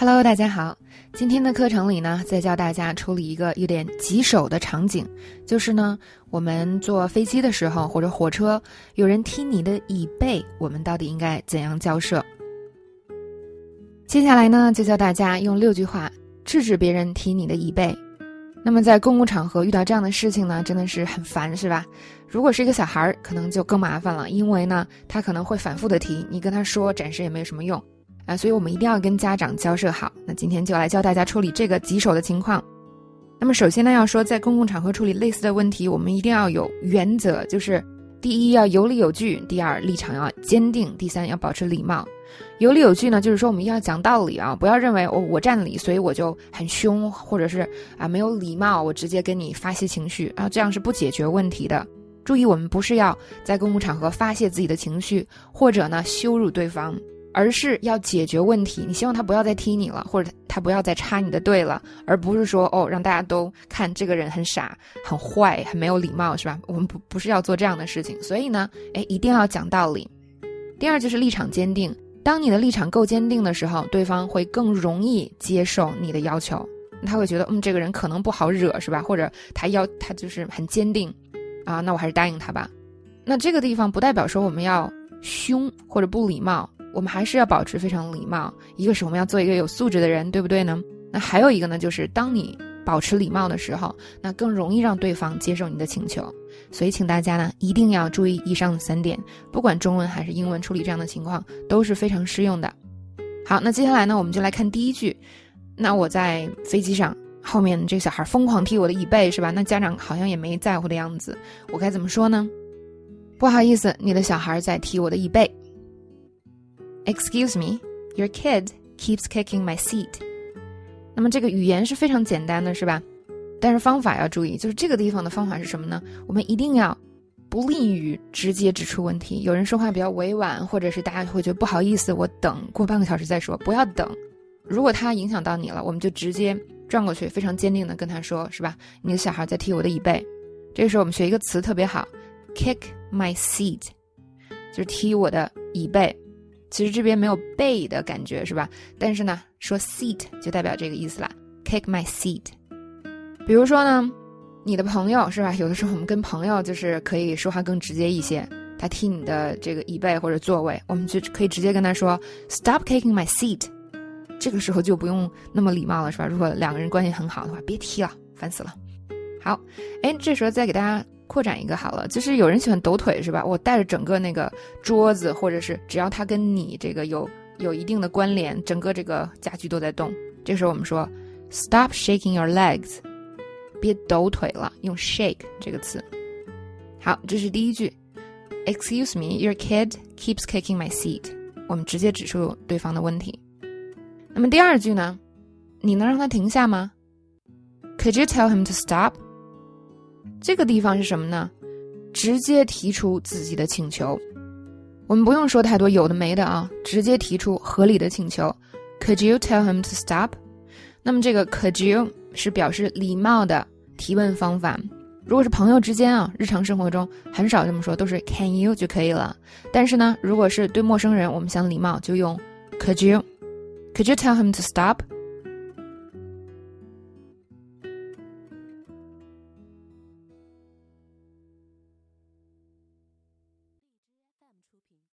Hello，大家好。今天的课程里呢，再教大家处理一个有点棘手的场景，就是呢，我们坐飞机的时候或者火车，有人踢你的椅背，我们到底应该怎样交涉？接下来呢，就教大家用六句话制止别人踢你的椅背。那么在公共场合遇到这样的事情呢，真的是很烦，是吧？如果是一个小孩儿，可能就更麻烦了，因为呢，他可能会反复的踢，你跟他说暂时也没有什么用。啊，所以我们一定要跟家长交涉好。那今天就来教大家处理这个棘手的情况。那么首先呢，要说在公共场合处理类似的问题，我们一定要有原则，就是第一要有理有据，第二立场要坚定，第三要保持礼貌。有理有据呢，就是说我们要讲道理啊，不要认为我我占理，所以我就很凶，或者是啊没有礼貌，我直接跟你发泄情绪啊，这样是不解决问题的。注意，我们不是要在公共场合发泄自己的情绪，或者呢羞辱对方。而是要解决问题，你希望他不要再踢你了，或者他不要再插你的队了，而不是说哦，让大家都看这个人很傻、很坏、很没有礼貌，是吧？我们不不是要做这样的事情，所以呢，哎，一定要讲道理。第二就是立场坚定，当你的立场够坚定的时候，对方会更容易接受你的要求，他会觉得嗯，这个人可能不好惹，是吧？或者他要他就是很坚定，啊，那我还是答应他吧。那这个地方不代表说我们要凶或者不礼貌。我们还是要保持非常礼貌。一个是我们要做一个有素质的人，对不对呢？那还有一个呢，就是当你保持礼貌的时候，那更容易让对方接受你的请求。所以，请大家呢一定要注意以上的三点，不管中文还是英文处理这样的情况都是非常适用的。好，那接下来呢，我们就来看第一句。那我在飞机上，后面这个小孩疯狂踢我的椅背，是吧？那家长好像也没在乎的样子，我该怎么说呢？不好意思，你的小孩在踢我的椅背。Excuse me, your kid keeps kicking my seat。那么这个语言是非常简单的，是吧？但是方法要注意，就是这个地方的方法是什么呢？我们一定要不利于直接指出问题。有人说话比较委婉，或者是大家会觉得不好意思，我等过半个小时再说，不要等。如果他影响到你了，我们就直接转过去，非常坚定的跟他说，是吧？你的小孩在踢我的椅背。这个时候我们学一个词特别好，kick my seat，就是踢我的椅背。其实这边没有背的感觉是吧？但是呢，说 seat 就代表这个意思啦，kick my seat。比如说呢，你的朋友是吧？有的时候我们跟朋友就是可以说话更直接一些，他踢你的这个椅背或者座位，我们就可以直接跟他说 stop kicking my seat。这个时候就不用那么礼貌了是吧？如果两个人关系很好的话，别踢了，烦死了。好，哎，这时候再给大家。扩展一个好了，就是有人喜欢抖腿是吧？我带着整个那个桌子，或者是只要它跟你这个有有一定的关联，整个这个家具都在动。这时候我们说，Stop shaking your legs，别抖腿了，用 shake 这个词。好，这是第一句。Excuse me, your kid keeps kicking my seat。我们直接指出对方的问题。那么第二句呢？你能让他停下吗？Could you tell him to stop？这个地方是什么呢？直接提出自己的请求，我们不用说太多有的没的啊，直接提出合理的请求。Could you tell him to stop？那么这个 Could you 是表示礼貌的提问方法。如果是朋友之间啊，日常生活中很少这么说，都是 Can you 就可以了。但是呢，如果是对陌生人，我们想礼貌就用 Could you？Could you tell him to stop？